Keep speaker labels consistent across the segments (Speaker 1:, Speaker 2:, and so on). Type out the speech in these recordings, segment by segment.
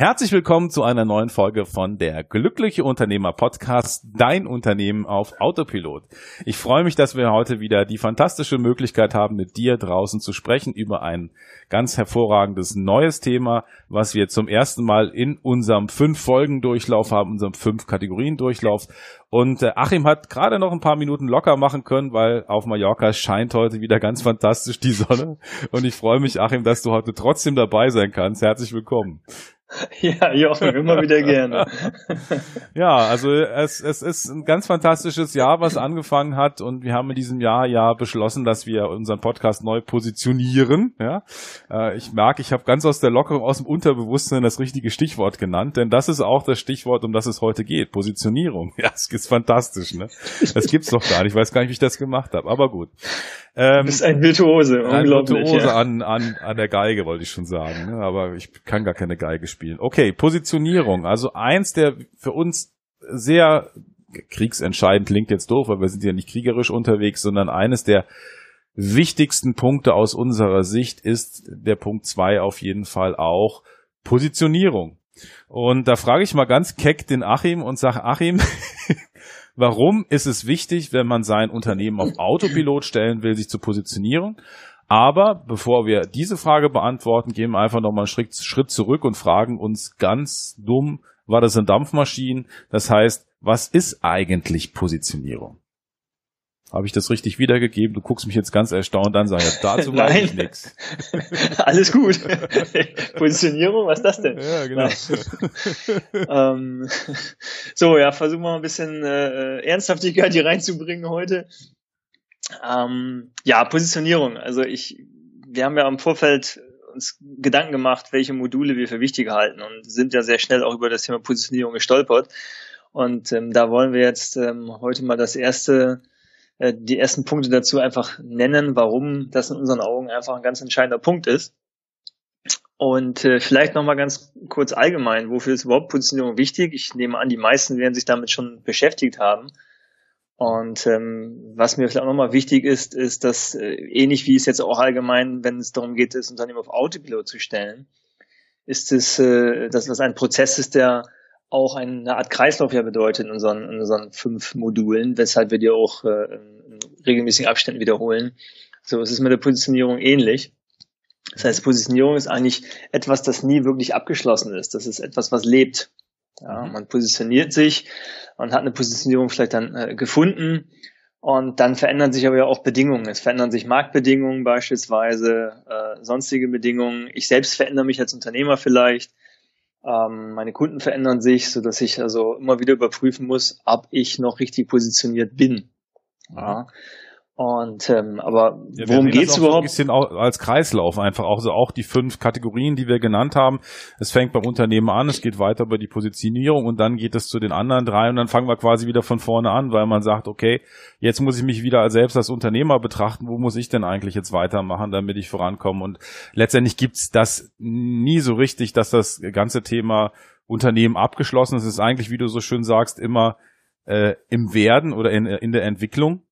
Speaker 1: Herzlich willkommen zu einer neuen Folge von der Glückliche Unternehmer Podcast, dein Unternehmen auf Autopilot. Ich freue mich, dass wir heute wieder die fantastische Möglichkeit haben, mit dir draußen zu sprechen über ein ganz hervorragendes neues Thema, was wir zum ersten Mal in unserem fünf Folgen Durchlauf haben, unserem fünf Kategorien Durchlauf. Und äh, Achim hat gerade noch ein paar Minuten locker machen können, weil auf Mallorca scheint heute wieder ganz fantastisch die Sonne. Und ich freue mich, Achim, dass du heute trotzdem dabei sein kannst. Herzlich willkommen.
Speaker 2: Ja, Jochen, immer wieder gerne.
Speaker 1: ja, also es, es ist ein ganz fantastisches Jahr, was angefangen hat und wir haben in diesem Jahr ja beschlossen, dass wir unseren Podcast neu positionieren. Ja, äh, ich merke, ich habe ganz aus der Lockerung, aus dem Unterbewusstsein das richtige Stichwort genannt, denn das ist auch das Stichwort, um das es heute geht. Positionierung. Ja, es ist fantastisch, ne? Das gibt's doch gar nicht. Ich weiß gar nicht, wie ich das gemacht habe, aber gut.
Speaker 2: Ähm, du bist ein Virtuose,
Speaker 1: ein Virtuose ja. an, an, an der Geige, wollte ich schon sagen. Ne? Aber ich kann gar keine Geige spielen. Okay, Positionierung. Also eins der für uns sehr kriegsentscheidend klingt jetzt doof, weil wir sind ja nicht kriegerisch unterwegs, sondern eines der wichtigsten Punkte aus unserer Sicht ist der Punkt zwei auf jeden Fall auch Positionierung. Und da frage ich mal ganz keck den Achim und sage, Achim, Warum ist es wichtig, wenn man sein Unternehmen auf Autopilot stellen will, sich zu positionieren? Aber bevor wir diese Frage beantworten, gehen wir einfach nochmal einen Schritt zurück und fragen uns ganz dumm, war das sind Dampfmaschinen? Das heißt, was ist eigentlich Positionierung? Habe ich das richtig wiedergegeben? Du guckst mich jetzt ganz erstaunt an, sag ja, dazu weiß ich nichts.
Speaker 2: Alles gut. Positionierung, was ist das denn?
Speaker 1: Ja, genau.
Speaker 2: ähm, so, ja, versuchen wir mal ein bisschen äh, Ernsthaftigkeit hier reinzubringen heute. Ähm, ja, Positionierung. Also ich, wir haben ja im Vorfeld uns Gedanken gemacht, welche Module wir für wichtig halten und sind ja sehr schnell auch über das Thema Positionierung gestolpert. Und ähm, da wollen wir jetzt ähm, heute mal das erste äh, die ersten Punkte dazu einfach nennen, warum das in unseren Augen einfach ein ganz entscheidender Punkt ist. Und äh, vielleicht nochmal ganz kurz allgemein, wofür ist überhaupt Positionierung wichtig? Ich nehme an, die meisten werden sich damit schon beschäftigt haben. Und ähm, was mir vielleicht auch nochmal wichtig ist, ist, dass äh, ähnlich wie es jetzt auch allgemein, wenn es darum geht, das Unternehmen auf Autopilot zu stellen, ist es, äh, dass das ein Prozess ist, der auch eine Art Kreislauf ja bedeutet in unseren, in unseren fünf Modulen, weshalb wir die auch äh, in regelmäßigen Abständen wiederholen. So es ist mit der Positionierung ähnlich. Das heißt, Positionierung ist eigentlich etwas, das nie wirklich abgeschlossen ist. Das ist etwas, was lebt. Ja, mhm. man positioniert sich und hat eine Positionierung vielleicht dann äh, gefunden und dann verändern sich aber ja auch Bedingungen. Es verändern sich Marktbedingungen beispielsweise, äh, sonstige Bedingungen. Ich selbst verändere mich als Unternehmer vielleicht. Ähm, meine Kunden verändern sich, so dass ich also immer wieder überprüfen muss, ob ich noch richtig positioniert bin. Ja. Und ähm, aber ja, worum geht's überhaupt?
Speaker 1: ein bisschen als Kreislauf einfach auch so auch die fünf Kategorien, die wir genannt haben. Es fängt beim Unternehmen an, es geht weiter über die Positionierung und dann geht es zu den anderen drei und dann fangen wir quasi wieder von vorne an, weil man sagt, okay, jetzt muss ich mich wieder selbst als Unternehmer betrachten, wo muss ich denn eigentlich jetzt weitermachen, damit ich vorankomme und letztendlich gibt's das nie so richtig, dass das ganze Thema Unternehmen abgeschlossen ist. Es ist eigentlich, wie du so schön sagst, immer äh, im Werden oder in, in der Entwicklung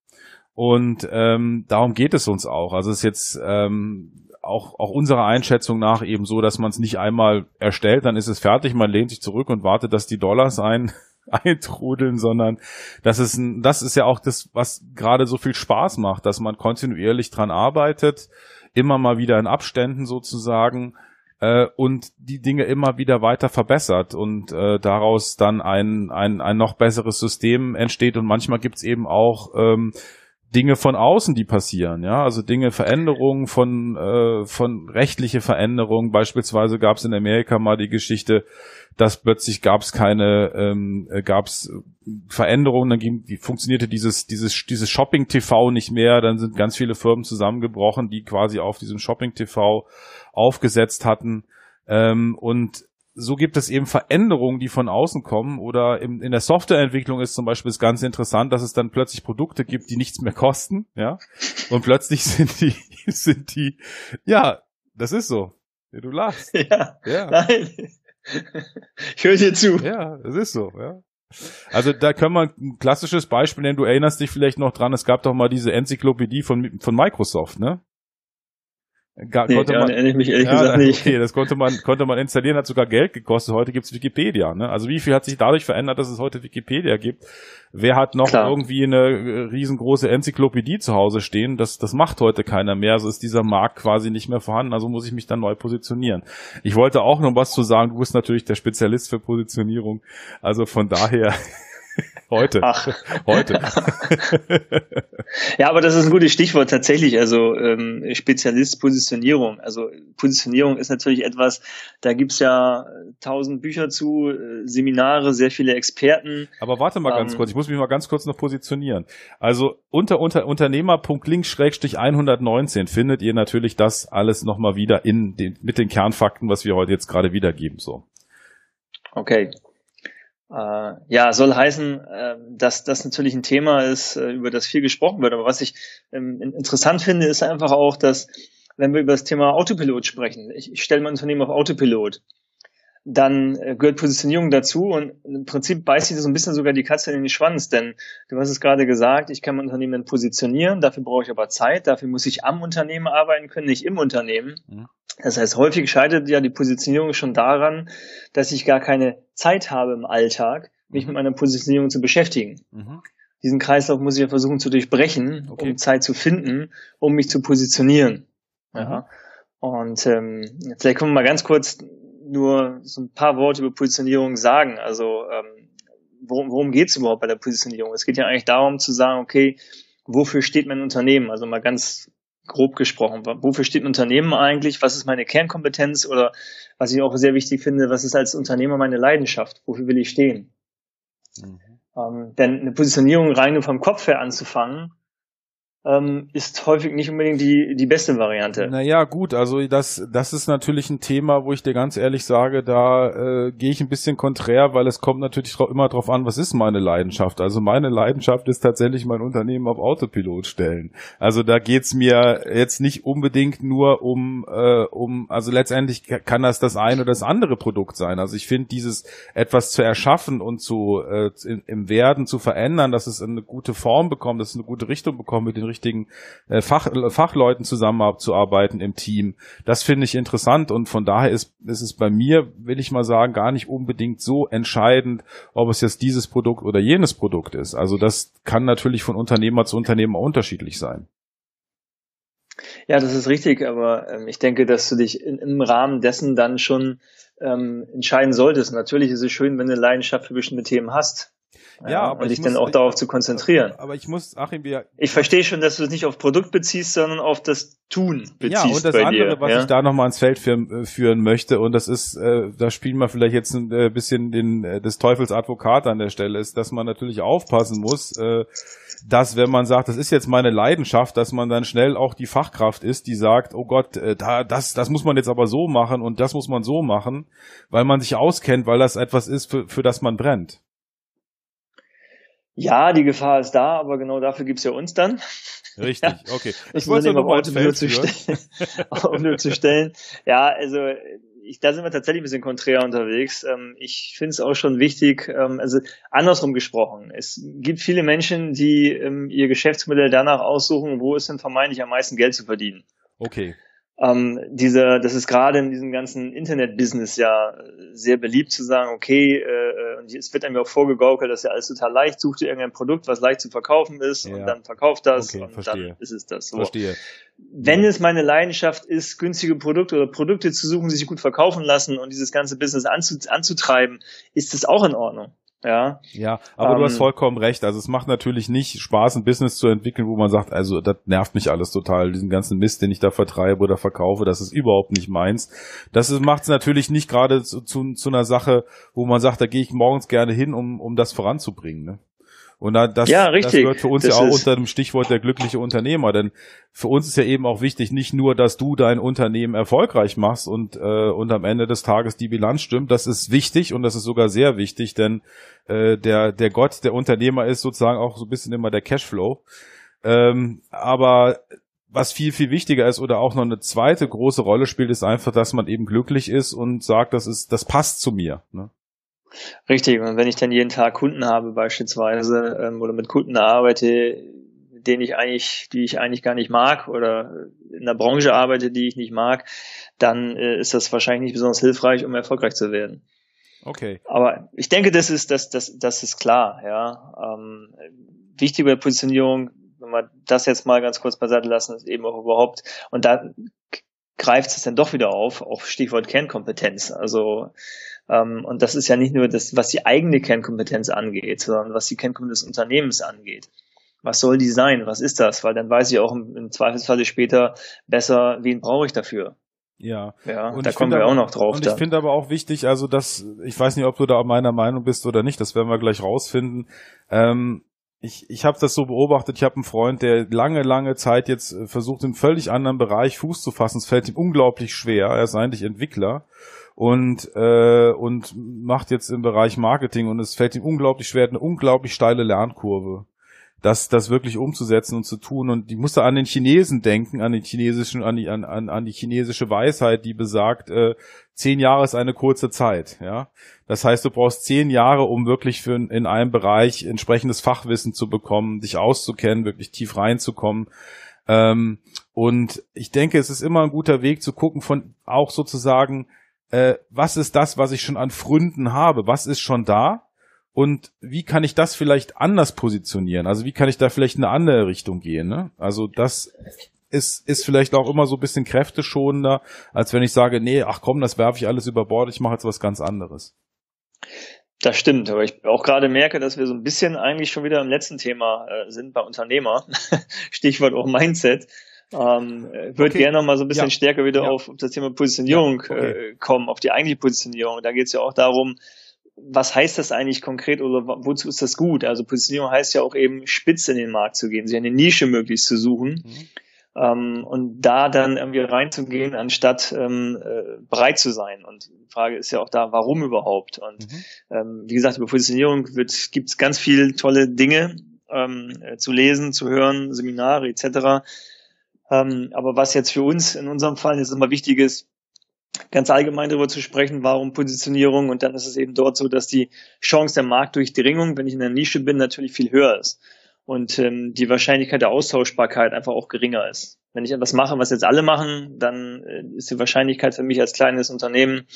Speaker 1: und ähm, darum geht es uns auch. Also es ist jetzt ähm, auch, auch unserer Einschätzung nach eben so, dass man es nicht einmal erstellt, dann ist es fertig, man lehnt sich zurück und wartet, dass die Dollars ein, eintrudeln, sondern das ist, ein, das ist ja auch das, was gerade so viel Spaß macht, dass man kontinuierlich dran arbeitet, immer mal wieder in Abständen sozusagen äh, und die Dinge immer wieder weiter verbessert und äh, daraus dann ein, ein, ein noch besseres System entsteht und manchmal gibt's eben auch ähm, Dinge von außen, die passieren, ja, also Dinge, Veränderungen von äh, von rechtliche Veränderungen. Beispielsweise gab es in Amerika mal die Geschichte, dass plötzlich gab es keine, ähm, äh, gab es Veränderungen, dann ging, funktionierte dieses dieses dieses Shopping TV nicht mehr, dann sind ganz viele Firmen zusammengebrochen, die quasi auf diesem Shopping TV aufgesetzt hatten. Ähm, und so gibt es eben Veränderungen, die von außen kommen oder in, in der Softwareentwicklung ist zum Beispiel es ganz interessant, dass es dann plötzlich Produkte gibt, die nichts mehr kosten, ja, und plötzlich sind die, sind die, ja, Das ist so. Du lachst.
Speaker 2: Ja. ja. Nein. Ich höre dir zu.
Speaker 1: Ja, das ist so, ja. Also da können wir ein klassisches Beispiel nennen. Du erinnerst dich vielleicht noch dran, es gab doch mal diese Enzyklopädie von, von Microsoft, ne?
Speaker 2: Gar, nee, konnte man, erinnere ich mich ehrlich ja, gesagt nicht.
Speaker 1: Okay, das konnte man, konnte man installieren, hat sogar Geld gekostet. Heute gibt's Wikipedia. Ne? Also wie viel hat sich dadurch verändert, dass es heute Wikipedia gibt? Wer hat noch Klar. irgendwie eine äh, riesengroße Enzyklopädie zu Hause stehen? Das, das macht heute keiner mehr. Also ist dieser Markt quasi nicht mehr vorhanden. Also muss ich mich dann neu positionieren. Ich wollte auch noch was zu sagen. Du bist natürlich der Spezialist für Positionierung. Also von daher Heute. Ach. Heute.
Speaker 2: ja, aber das ist ein gutes Stichwort tatsächlich. Also ähm, Spezialist Positionierung. Also Positionierung ist natürlich etwas, da gibt's ja tausend Bücher zu, äh, Seminare, sehr viele Experten.
Speaker 1: Aber warte mal ganz ähm, kurz, ich muss mich mal ganz kurz noch positionieren. Also unter, unter Unternehmer.link-119 findet ihr natürlich das alles nochmal wieder in den, mit den Kernfakten, was wir heute jetzt gerade wiedergeben. So.
Speaker 2: Okay, äh, ja, soll heißen, äh, dass das natürlich ein Thema ist, äh, über das viel gesprochen wird. Aber was ich ähm, interessant finde, ist einfach auch, dass wenn wir über das Thema Autopilot sprechen, ich, ich stelle mein Unternehmen auf Autopilot, dann äh, gehört Positionierung dazu und im Prinzip beißt sich das so ein bisschen sogar die Katze in den Schwanz, denn du hast es gerade gesagt, ich kann mein Unternehmen dann positionieren, dafür brauche ich aber Zeit, dafür muss ich am Unternehmen arbeiten können, nicht im Unternehmen. Mhm. Das heißt, häufig scheitert ja die Positionierung schon daran, dass ich gar keine Zeit habe im Alltag, mich mhm. mit meiner Positionierung zu beschäftigen. Mhm. Diesen Kreislauf muss ich ja versuchen zu durchbrechen, okay. um Zeit zu finden, um mich zu positionieren. Mhm. Ja. Und ähm, vielleicht können wir mal ganz kurz nur so ein paar Worte über Positionierung sagen. Also ähm, worum, worum geht es überhaupt bei der Positionierung? Es geht ja eigentlich darum zu sagen, okay, wofür steht mein Unternehmen? Also mal ganz grob gesprochen. Wofür steht ein Unternehmen eigentlich? Was ist meine Kernkompetenz? Oder was ich auch sehr wichtig finde, was ist als Unternehmer meine Leidenschaft? Wofür will ich stehen? Mhm. Ähm, denn eine Positionierung rein nur vom Kopf her anzufangen, ähm, ist häufig nicht unbedingt die, die beste Variante.
Speaker 1: Naja, gut, also das, das ist natürlich ein Thema, wo ich dir ganz ehrlich sage, da äh, gehe ich ein bisschen konträr, weil es kommt natürlich immer drauf an, was ist meine Leidenschaft. Also meine Leidenschaft ist tatsächlich mein Unternehmen auf Autopilot stellen. Also da geht's mir jetzt nicht unbedingt nur um, äh, um, also letztendlich kann das das eine oder das andere Produkt sein. Also ich finde dieses etwas zu erschaffen und zu äh, im, im Werden zu verändern, dass es eine gute Form bekommt, dass es eine gute Richtung bekommt mit den richtigen äh, Fach, Fachleuten zusammenzuarbeiten im Team. Das finde ich interessant und von daher ist, ist es bei mir, will ich mal sagen, gar nicht unbedingt so entscheidend, ob es jetzt dieses Produkt oder jenes Produkt ist. Also das kann natürlich von Unternehmer zu Unternehmer unterschiedlich sein.
Speaker 2: Ja, das ist richtig, aber ähm, ich denke, dass du dich in, im Rahmen dessen dann schon ähm, entscheiden solltest. Natürlich ist es schön, wenn du eine Leidenschaft für bestimmte Themen hast. Ja, ja aber und dich dann auch darauf zu konzentrieren.
Speaker 1: Aber ich muss, Achim, wir.
Speaker 2: Ich verstehe schon, dass du es nicht auf Produkt beziehst, sondern auf das Tun beziehst. Ja,
Speaker 1: und das andere, dir, was ja? ich da nochmal ins Feld führen, führen möchte, und das ist, äh, da spielen wir vielleicht jetzt ein äh, bisschen den, äh, des Teufels Advokat an der Stelle, ist, dass man natürlich aufpassen muss, äh, dass wenn man sagt, das ist jetzt meine Leidenschaft, dass man dann schnell auch die Fachkraft ist, die sagt, oh Gott, äh, da, das, das muss man jetzt aber so machen und das muss man so machen, weil man sich auskennt, weil das etwas ist, für, für das man brennt.
Speaker 2: Ja, die Gefahr ist da, aber genau dafür gibt's ja uns dann.
Speaker 1: Richtig, okay.
Speaker 2: Ich wollte nur auf Auto zu, stellen, auf zu stellen. Ja, also ich, da sind wir tatsächlich ein bisschen konträr unterwegs. Ähm, ich finde es auch schon wichtig, ähm, also andersrum gesprochen. Es gibt viele Menschen, die ähm, ihr Geschäftsmodell danach aussuchen, wo es denn vermeintlich am meisten Geld zu verdienen.
Speaker 1: Okay
Speaker 2: ähm, diese, das ist gerade in diesem ganzen Internet-Business ja sehr beliebt zu sagen, okay, äh, und es wird einem ja auch vorgegaukelt, dass ja alles total leicht, sucht ihr irgendein Produkt, was leicht zu verkaufen ist ja. und dann verkauft das okay, und verstehe. dann ist es das.
Speaker 1: So. Verstehe.
Speaker 2: Wenn es meine Leidenschaft ist, günstige Produkte oder Produkte zu suchen, die sich gut verkaufen lassen und dieses ganze Business anzu, anzutreiben, ist es auch in Ordnung. Ja,
Speaker 1: ja aber ähm, du hast ähm, vollkommen recht. Also es macht natürlich nicht Spaß, ein Business zu entwickeln, wo man sagt, also das nervt mich alles total, diesen ganzen Mist, den ich da vertreibe oder verkaufe, das ist überhaupt nicht meins. Das macht es natürlich nicht gerade zu, zu, zu einer Sache, wo man sagt, da gehe ich morgens gerne hin, um, um das voranzubringen. Ne? Und da, das,
Speaker 2: ja,
Speaker 1: das gehört für uns das ja auch unter dem Stichwort der glückliche Unternehmer. Denn für uns ist ja eben auch wichtig, nicht nur, dass du dein Unternehmen erfolgreich machst und, äh, und am Ende des Tages die Bilanz stimmt. Das ist wichtig und das ist sogar sehr wichtig, denn äh, der, der Gott, der Unternehmer ist sozusagen auch so ein bisschen immer der Cashflow. Ähm, aber was viel, viel wichtiger ist oder auch noch eine zweite große Rolle spielt, ist einfach, dass man eben glücklich ist und sagt, das ist, das passt zu mir. Ne?
Speaker 2: Richtig, und wenn ich dann jeden Tag Kunden habe beispielsweise ähm, oder mit Kunden arbeite, den ich eigentlich, die ich eigentlich gar nicht mag oder in einer Branche arbeite, die ich nicht mag, dann äh, ist das wahrscheinlich nicht besonders hilfreich, um erfolgreich zu werden.
Speaker 1: Okay.
Speaker 2: Aber ich denke, das ist, das, das, das ist klar, ja. Ähm, wichtige Positionierung, wenn wir das jetzt mal ganz kurz beiseite lassen, ist eben auch überhaupt, und da greift es dann doch wieder auf, auch Stichwort Kernkompetenz. Also und das ist ja nicht nur das, was die eigene Kernkompetenz angeht, sondern was die Kernkompetenz des Unternehmens angeht. Was soll die sein? Was ist das? Weil dann weiß ich auch im, im Zweifelsfall später besser, wen brauche ich dafür.
Speaker 1: Ja.
Speaker 2: Ja, und da kommen wir
Speaker 1: aber,
Speaker 2: auch noch drauf.
Speaker 1: Und ich finde aber auch wichtig, also dass, ich weiß nicht, ob du da meiner Meinung bist oder nicht, das werden wir gleich rausfinden. Ähm, ich, ich habe das so beobachtet, ich habe einen Freund, der lange, lange Zeit jetzt äh, versucht, im völlig anderen Bereich Fuß zu fassen. Es fällt ihm unglaublich schwer. Er ist eigentlich Entwickler und äh, und macht jetzt im Bereich Marketing und es fällt ihm unglaublich schwer, eine unglaublich steile Lernkurve das, das wirklich umzusetzen und zu tun. Und ich musste an den Chinesen denken, an den chinesischen, an die, an, an, an die chinesische Weisheit, die besagt, äh, zehn Jahre ist eine kurze Zeit, ja. Das heißt, du brauchst zehn Jahre, um wirklich für in einem Bereich entsprechendes Fachwissen zu bekommen, dich auszukennen, wirklich tief reinzukommen. Ähm, und ich denke, es ist immer ein guter Weg zu gucken von auch sozusagen, äh, was ist das, was ich schon an Fründen habe? Was ist schon da? und wie kann ich das vielleicht anders positionieren? Also wie kann ich da vielleicht in eine andere Richtung gehen? Ne? Also das ist, ist vielleicht auch immer so ein bisschen kräfteschonender, als wenn ich sage, nee, ach komm, das werfe ich alles über Bord, ich mache jetzt was ganz anderes.
Speaker 2: Das stimmt, aber ich auch gerade merke, dass wir so ein bisschen eigentlich schon wieder im letzten Thema äh, sind bei Unternehmer. Stichwort auch Mindset. Ähm, würde okay. gerne noch mal so ein bisschen ja. stärker wieder ja. auf, das Thema Positionierung ja. okay. äh, kommen, auf die eigentliche Positionierung. Da geht es ja auch darum, was heißt das eigentlich konkret oder wozu ist das gut? Also Positionierung heißt ja auch eben spitz in den Markt zu gehen, sich eine Nische möglichst zu suchen mhm. ähm, und da dann irgendwie reinzugehen, anstatt ähm, äh, bereit zu sein. Und die Frage ist ja auch da, warum überhaupt? Und mhm. ähm, wie gesagt, über Positionierung gibt es ganz viel tolle Dinge ähm, äh, zu lesen, zu hören, Seminare etc. Ähm, aber was jetzt für uns in unserem Fall jetzt immer wichtig ist, ganz allgemein darüber zu sprechen, warum Positionierung und dann ist es eben dort so, dass die Chance der Marktdurchdringung, wenn ich in der Nische bin, natürlich viel höher ist und ähm, die Wahrscheinlichkeit der Austauschbarkeit einfach auch geringer ist. Wenn ich etwas mache, was jetzt alle machen, dann äh, ist die Wahrscheinlichkeit für mich als kleines Unternehmen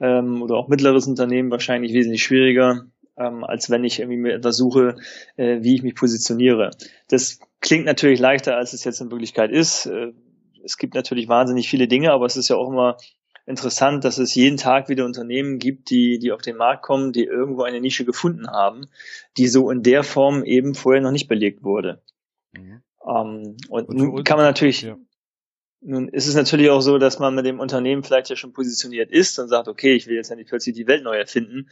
Speaker 2: ähm, oder auch mittleres Unternehmen wahrscheinlich wesentlich schwieriger, ähm, als wenn ich irgendwie mir etwas suche, äh, wie ich mich positioniere. Das klingt natürlich leichter, als es jetzt in Wirklichkeit ist. Äh, es gibt natürlich wahnsinnig viele Dinge, aber es ist ja auch immer interessant, dass es jeden Tag wieder Unternehmen gibt, die, die auf den Markt kommen, die irgendwo eine Nische gefunden haben, die so in der Form eben vorher noch nicht belegt wurde. Mhm. Ähm, und, und nun kann man natürlich, ja. nun ist es natürlich auch so, dass man mit dem Unternehmen vielleicht ja schon positioniert ist und sagt, okay, ich will jetzt nicht plötzlich die Welt neu erfinden.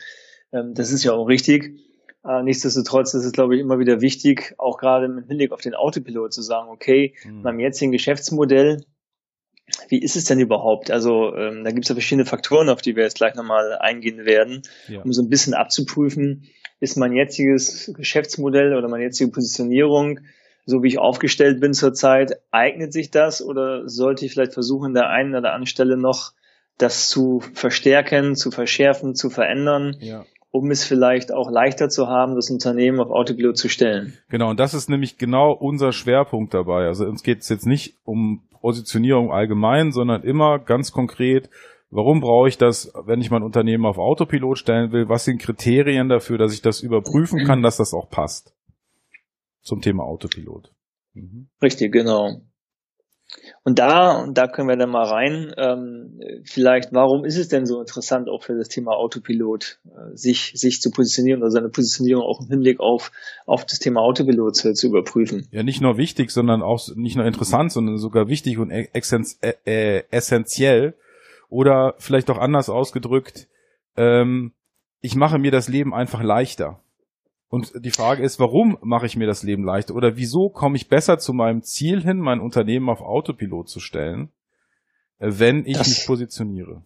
Speaker 2: Ähm, das ist ja auch richtig. Äh, nichtsdestotrotz ist es, glaube ich, immer wieder wichtig, auch gerade im Hinblick auf den Autopilot zu sagen, okay, mhm. beim jetzigen Geschäftsmodell wie ist es denn überhaupt? Also ähm, da gibt es ja verschiedene Faktoren, auf die wir jetzt gleich nochmal eingehen werden, ja. um so ein bisschen abzuprüfen, ist mein jetziges Geschäftsmodell oder meine jetzige Positionierung, so wie ich aufgestellt bin zurzeit, eignet sich das oder sollte ich vielleicht versuchen, der einen oder anderen Stelle noch das zu verstärken, zu verschärfen, zu verändern? Ja um es vielleicht auch leichter zu haben, das Unternehmen auf Autopilot zu stellen.
Speaker 1: Genau, und das ist nämlich genau unser Schwerpunkt dabei. Also uns geht es jetzt nicht um Positionierung allgemein, sondern immer ganz konkret, warum brauche ich das, wenn ich mein Unternehmen auf Autopilot stellen will? Was sind Kriterien dafür, dass ich das überprüfen kann, dass das auch passt? Zum Thema Autopilot.
Speaker 2: Mhm. Richtig, genau. Und da, und da können wir dann mal rein, ähm, vielleicht, warum ist es denn so interessant, auch für das Thema Autopilot, äh, sich, sich zu positionieren oder seine Positionierung auch im Hinblick auf, auf das Thema Autopilot zu, zu überprüfen?
Speaker 1: Ja, nicht nur wichtig, sondern auch nicht nur interessant, sondern sogar wichtig und äh, äh, essentiell. Oder vielleicht auch anders ausgedrückt, ähm, ich mache mir das Leben einfach leichter. Und die Frage ist, warum mache ich mir das Leben leichter? Oder wieso komme ich besser zu meinem Ziel hin, mein Unternehmen auf Autopilot zu stellen, äh, wenn ich das, mich positioniere?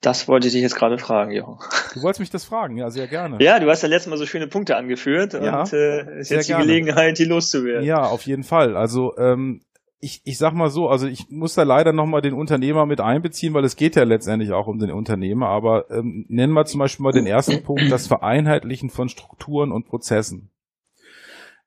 Speaker 2: Das wollte ich dich jetzt gerade fragen, Jochen.
Speaker 1: Du wolltest mich das fragen, ja, sehr gerne.
Speaker 2: Ja, du hast ja letztes Mal so schöne Punkte angeführt ja, und äh, ist jetzt die gerne. Gelegenheit, die loszuwerden.
Speaker 1: Ja, auf jeden Fall. Also ähm, ich, ich sag mal so, also ich muss da leider nochmal den Unternehmer mit einbeziehen, weil es geht ja letztendlich auch um den Unternehmer, aber ähm, nennen wir zum Beispiel mal den ersten Punkt, das Vereinheitlichen von Strukturen und Prozessen.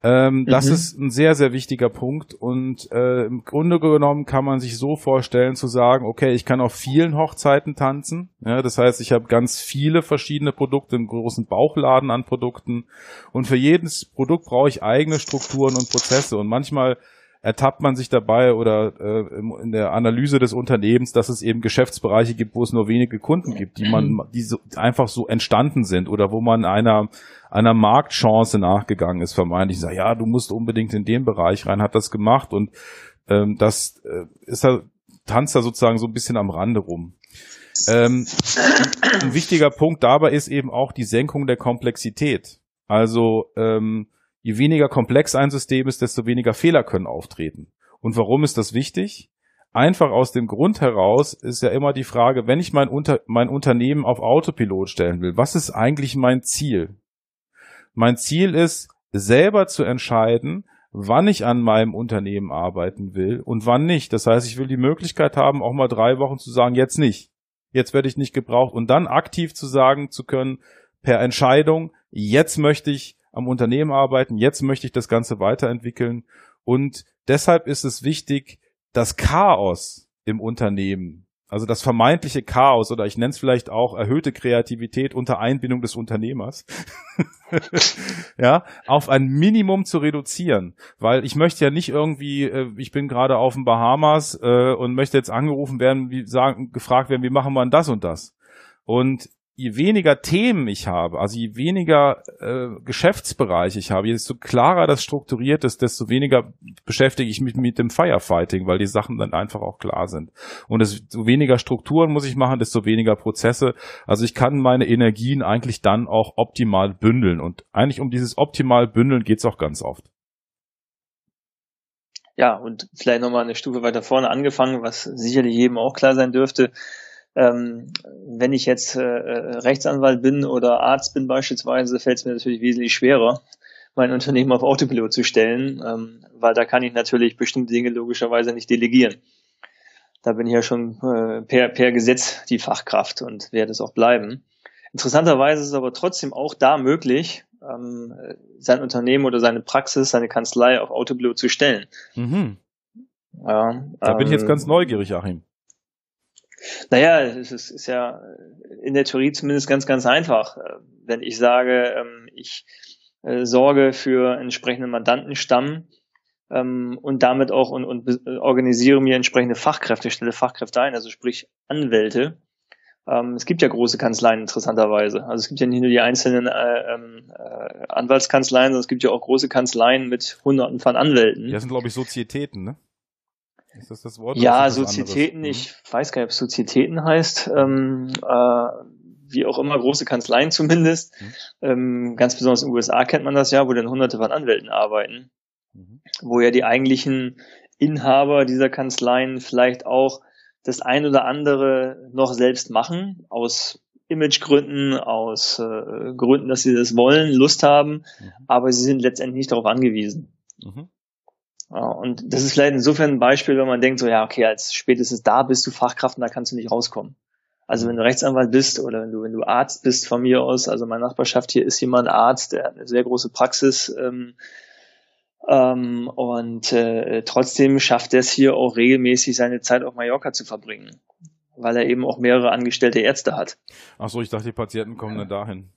Speaker 1: Ähm, mhm. Das ist ein sehr, sehr wichtiger Punkt und äh, im Grunde genommen kann man sich so vorstellen zu sagen, okay, ich kann auf vielen Hochzeiten tanzen. Ja, das heißt, ich habe ganz viele verschiedene Produkte, einen großen Bauchladen an Produkten und für jedes Produkt brauche ich eigene Strukturen und Prozesse und manchmal ertappt man sich dabei oder äh, in der Analyse des Unternehmens, dass es eben Geschäftsbereiche gibt, wo es nur wenige Kunden gibt, die man, die so, einfach so entstanden sind oder wo man einer einer Marktchance nachgegangen ist, vermeintlich sagt, ja, du musst unbedingt in den Bereich rein, hat das gemacht und ähm, das äh, ist da, tanzt da sozusagen so ein bisschen am Rande rum. Ähm, ein wichtiger Punkt dabei ist eben auch die Senkung der Komplexität. Also ähm, je weniger komplex ein System ist, desto weniger Fehler können auftreten. Und warum ist das wichtig? Einfach aus dem Grund heraus ist ja immer die Frage, wenn ich mein, Unter mein Unternehmen auf Autopilot stellen will, was ist eigentlich mein Ziel? Mein Ziel ist, selber zu entscheiden, wann ich an meinem Unternehmen arbeiten will und wann nicht. Das heißt, ich will die Möglichkeit haben, auch mal drei Wochen zu sagen, jetzt nicht. Jetzt werde ich nicht gebraucht und dann aktiv zu sagen zu können, per Entscheidung, jetzt möchte ich am Unternehmen arbeiten, jetzt möchte ich das Ganze weiterentwickeln. Und deshalb ist es wichtig, das Chaos im Unternehmen, also das vermeintliche Chaos oder ich nenne es vielleicht auch erhöhte Kreativität unter Einbindung des Unternehmers, ja, auf ein Minimum zu reduzieren, weil ich möchte ja nicht irgendwie, äh, ich bin gerade auf den Bahamas äh, und möchte jetzt angerufen werden, wie sagen, gefragt werden, wie machen wir das und das? Und je weniger Themen ich habe, also je weniger äh, Geschäftsbereiche ich habe, desto klarer das strukturiert ist, desto weniger beschäftige ich mich mit dem Firefighting, weil die Sachen dann einfach auch klar sind. Und desto weniger Strukturen muss ich machen, desto weniger Prozesse. Also ich kann meine Energien eigentlich dann auch optimal bündeln. Und eigentlich um dieses optimal bündeln geht's auch ganz oft.
Speaker 2: Ja, und vielleicht nochmal eine Stufe weiter vorne angefangen, was sicherlich jedem auch klar sein dürfte ähm, wenn ich jetzt äh, äh, Rechtsanwalt bin oder Arzt bin beispielsweise, fällt es mir natürlich wesentlich schwerer, mein Unternehmen auf Autopilot zu stellen, ähm, weil da kann ich natürlich bestimmte Dinge logischerweise nicht delegieren. Da bin ich ja schon äh, per, per Gesetz die Fachkraft und werde es auch bleiben. Interessanterweise ist es aber trotzdem auch da möglich, ähm, sein Unternehmen oder seine Praxis, seine Kanzlei auf Autopilot zu stellen. Mhm.
Speaker 1: Ja, da bin ich jetzt ähm, ganz neugierig, Achim.
Speaker 2: Naja, es ist, ist ja in der Theorie zumindest ganz, ganz einfach. Wenn ich sage, ähm, ich äh, sorge für entsprechenden Mandantenstamm ähm, und damit auch und, und organisiere mir entsprechende Fachkräfte, stelle Fachkräfte ein, also sprich Anwälte. Ähm, es gibt ja große Kanzleien interessanterweise. Also es gibt ja nicht nur die einzelnen äh, äh, Anwaltskanzleien, sondern es gibt ja auch große Kanzleien mit Hunderten von Anwälten.
Speaker 1: Das sind, glaube ich, Sozietäten, ne?
Speaker 2: Ist das das Wort? Ja, Sozietäten, mhm. ich weiß gar nicht, ob es Sozietäten heißt. Ähm, äh, wie auch immer, große Kanzleien zumindest. Mhm. Ähm, ganz besonders in den USA kennt man das ja, wo dann hunderte von Anwälten arbeiten. Mhm. Wo ja die eigentlichen Inhaber dieser Kanzleien vielleicht auch das ein oder andere noch selbst machen, aus Imagegründen, aus äh, Gründen, dass sie das wollen, Lust haben, mhm. aber sie sind letztendlich nicht darauf angewiesen. Mhm. Und das ist vielleicht insofern ein Beispiel, wenn man denkt, so ja, okay, als spätestens da bist du Fachkraft und da kannst du nicht rauskommen. Also wenn du Rechtsanwalt bist oder wenn du, wenn du Arzt bist von mir aus, also meine Nachbarschaft hier ist jemand Arzt, der hat eine sehr große Praxis ähm, ähm, und äh, trotzdem schafft er es hier auch regelmäßig seine Zeit auf Mallorca zu verbringen, weil er eben auch mehrere angestellte Ärzte hat.
Speaker 1: Ach so, ich dachte, die Patienten kommen dann dahin.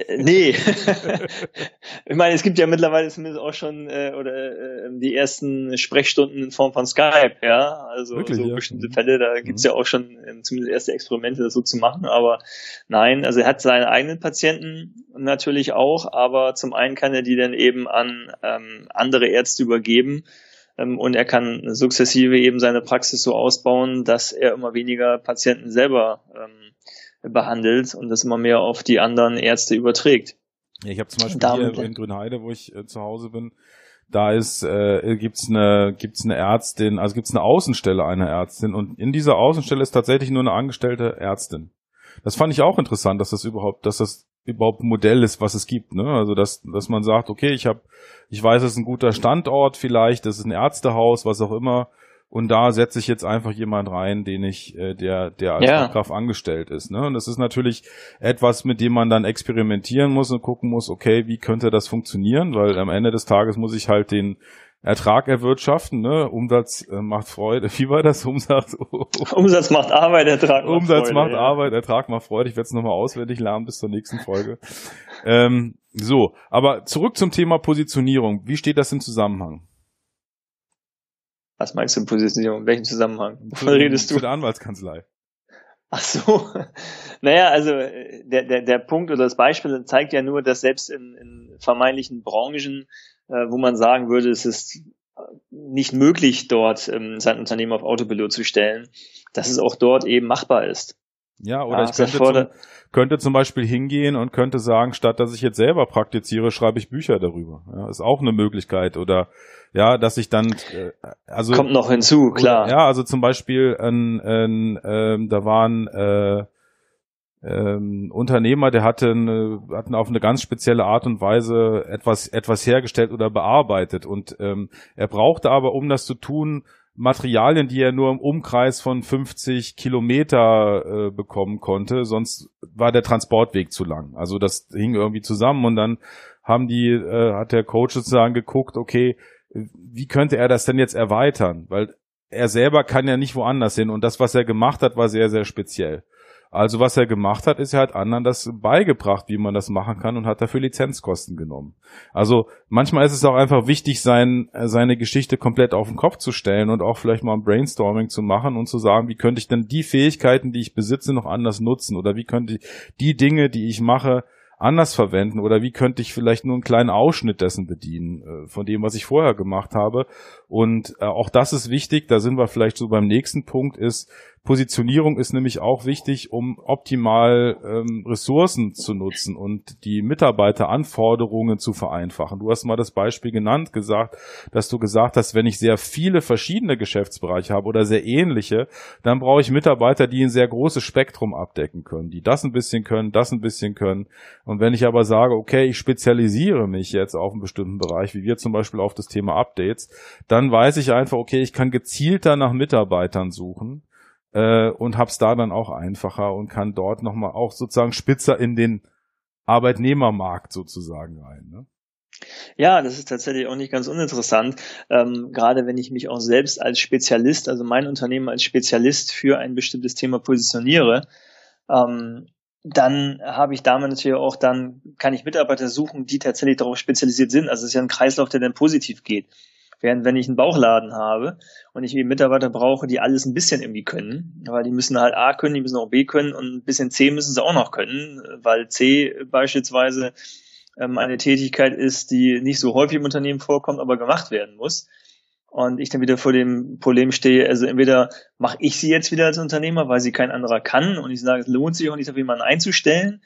Speaker 2: Nee. ich meine, es gibt ja mittlerweile zumindest auch schon äh, oder äh, die ersten Sprechstunden in Form von Skype, ja. Also Wirklich, so ja. bestimmte. Fälle, da gibt's mhm. ja auch schon äh, zumindest erste Experimente, das so zu machen. Aber nein, also er hat seine eigenen Patienten natürlich auch, aber zum einen kann er die dann eben an ähm, andere Ärzte übergeben ähm, und er kann sukzessive eben seine Praxis so ausbauen, dass er immer weniger Patienten selber ähm, behandelt und das immer mehr auf die anderen Ärzte überträgt.
Speaker 1: Ja, ich habe zum Beispiel Damit, hier in Grünheide, wo ich äh, zu Hause bin, da ist äh, gibt's eine gibt's eine Ärztin, also gibt's eine Außenstelle einer Ärztin und in dieser Außenstelle ist tatsächlich nur eine angestellte Ärztin. Das fand ich auch interessant, dass das überhaupt, dass das überhaupt ein Modell ist, was es gibt. Ne? Also dass, dass man sagt, okay, ich habe, ich weiß, es ist ein guter Standort vielleicht, das ist ein Ärztehaus, was auch immer. Und da setze ich jetzt einfach jemand rein, den ich, äh, der, der als
Speaker 2: Ja.
Speaker 1: Fachkraft angestellt ist. Ne? Und das ist natürlich etwas, mit dem man dann experimentieren muss und gucken muss, okay, wie könnte das funktionieren? Weil am Ende des Tages muss ich halt den Ertrag erwirtschaften, ne? Umsatz äh, macht Freude. Wie war das? Umsatz,
Speaker 2: Umsatz macht Arbeit, Ertrag macht
Speaker 1: Umsatz
Speaker 2: Freude,
Speaker 1: macht
Speaker 2: ja.
Speaker 1: Arbeit, Ertrag macht Freude. Ich werde es nochmal auswendig lernen bis zur nächsten Folge. ähm, so, aber zurück zum Thema Positionierung. Wie steht das im Zusammenhang?
Speaker 2: Was meinst du Positionierung? In welchem Zusammenhang?
Speaker 1: Zu,
Speaker 2: Wovon redest
Speaker 1: Zu
Speaker 2: du?
Speaker 1: der Anwaltskanzlei.
Speaker 2: Ach so. Naja, also äh, der, der, der Punkt oder das Beispiel zeigt ja nur, dass selbst in, in vermeintlichen Branchen, äh, wo man sagen würde, es ist äh, nicht möglich, dort ähm, sein Unternehmen auf Autopilot zu stellen, dass es auch dort eben machbar ist.
Speaker 1: Ja, oder
Speaker 2: Ja,
Speaker 1: ich könnte zum, könnte zum Beispiel hingehen und könnte sagen, statt dass ich jetzt selber praktiziere, schreibe ich Bücher darüber. Ja, ist auch eine Möglichkeit. Oder ja, dass ich dann äh, also
Speaker 2: Kommt noch hinzu, klar.
Speaker 1: Ja, also zum Beispiel ein, ein, ähm, da waren äh, ähm, Unternehmer, der hatte eine, hatten auf eine ganz spezielle Art und Weise etwas etwas hergestellt oder bearbeitet und ähm, er brauchte aber, um das zu tun, Materialien, die er nur im Umkreis von 50 Kilometer äh, bekommen konnte, sonst war der Transportweg zu lang. Also das hing irgendwie zusammen und dann haben die, äh, hat der Coach sozusagen geguckt, okay, wie könnte er das denn jetzt erweitern? Weil er selber kann ja nicht woanders hin und das, was er gemacht hat, war sehr, sehr speziell. Also was er gemacht hat, ist er hat anderen das beigebracht, wie man das machen kann und hat dafür Lizenzkosten genommen. Also manchmal ist es auch einfach wichtig, sein, äh, seine Geschichte komplett auf den Kopf zu stellen und auch vielleicht mal ein Brainstorming zu machen und zu sagen, wie könnte ich denn die Fähigkeiten, die ich besitze, noch anders nutzen oder wie könnte ich die Dinge, die ich mache, anders verwenden oder wie könnte ich vielleicht nur einen kleinen Ausschnitt dessen bedienen, äh, von dem, was ich vorher gemacht habe. Und äh, auch das ist wichtig, da sind wir vielleicht so beim nächsten Punkt, ist, Positionierung ist nämlich auch wichtig, um optimal ähm, Ressourcen zu nutzen und die Mitarbeiteranforderungen zu vereinfachen. Du hast mal das Beispiel genannt, gesagt, dass du gesagt hast, wenn ich sehr viele verschiedene Geschäftsbereiche habe oder sehr ähnliche, dann brauche ich Mitarbeiter, die ein sehr großes Spektrum abdecken können, die das ein bisschen können, das ein bisschen können. Und wenn ich aber sage, okay, ich spezialisiere mich jetzt auf einen bestimmten Bereich, wie wir zum Beispiel auf das Thema Updates, dann weiß ich einfach, okay, ich kann gezielter nach Mitarbeitern suchen äh, und hab's da dann auch einfacher und kann dort nochmal auch sozusagen spitzer in den Arbeitnehmermarkt sozusagen rein. Ne?
Speaker 2: Ja, das ist tatsächlich auch nicht ganz uninteressant. Ähm, gerade wenn ich mich auch selbst als Spezialist, also mein Unternehmen als Spezialist für ein bestimmtes Thema positioniere, ähm, dann habe ich damit natürlich auch, dann kann ich Mitarbeiter suchen, die tatsächlich darauf spezialisiert sind. Also es ist ja ein Kreislauf, der dann positiv geht. Während wenn ich einen Bauchladen habe und ich eben Mitarbeiter brauche, die alles ein bisschen irgendwie können, weil die müssen halt A können, die müssen auch B können und ein bisschen C müssen sie auch noch können, weil C beispielsweise ähm, eine Tätigkeit ist, die nicht so häufig im Unternehmen vorkommt, aber gemacht werden muss. Und ich dann wieder vor dem Problem stehe, also entweder mache ich sie jetzt wieder als Unternehmer, weil sie kein anderer kann und ich sage, es lohnt sich auch nicht, auf jemanden einzustellen.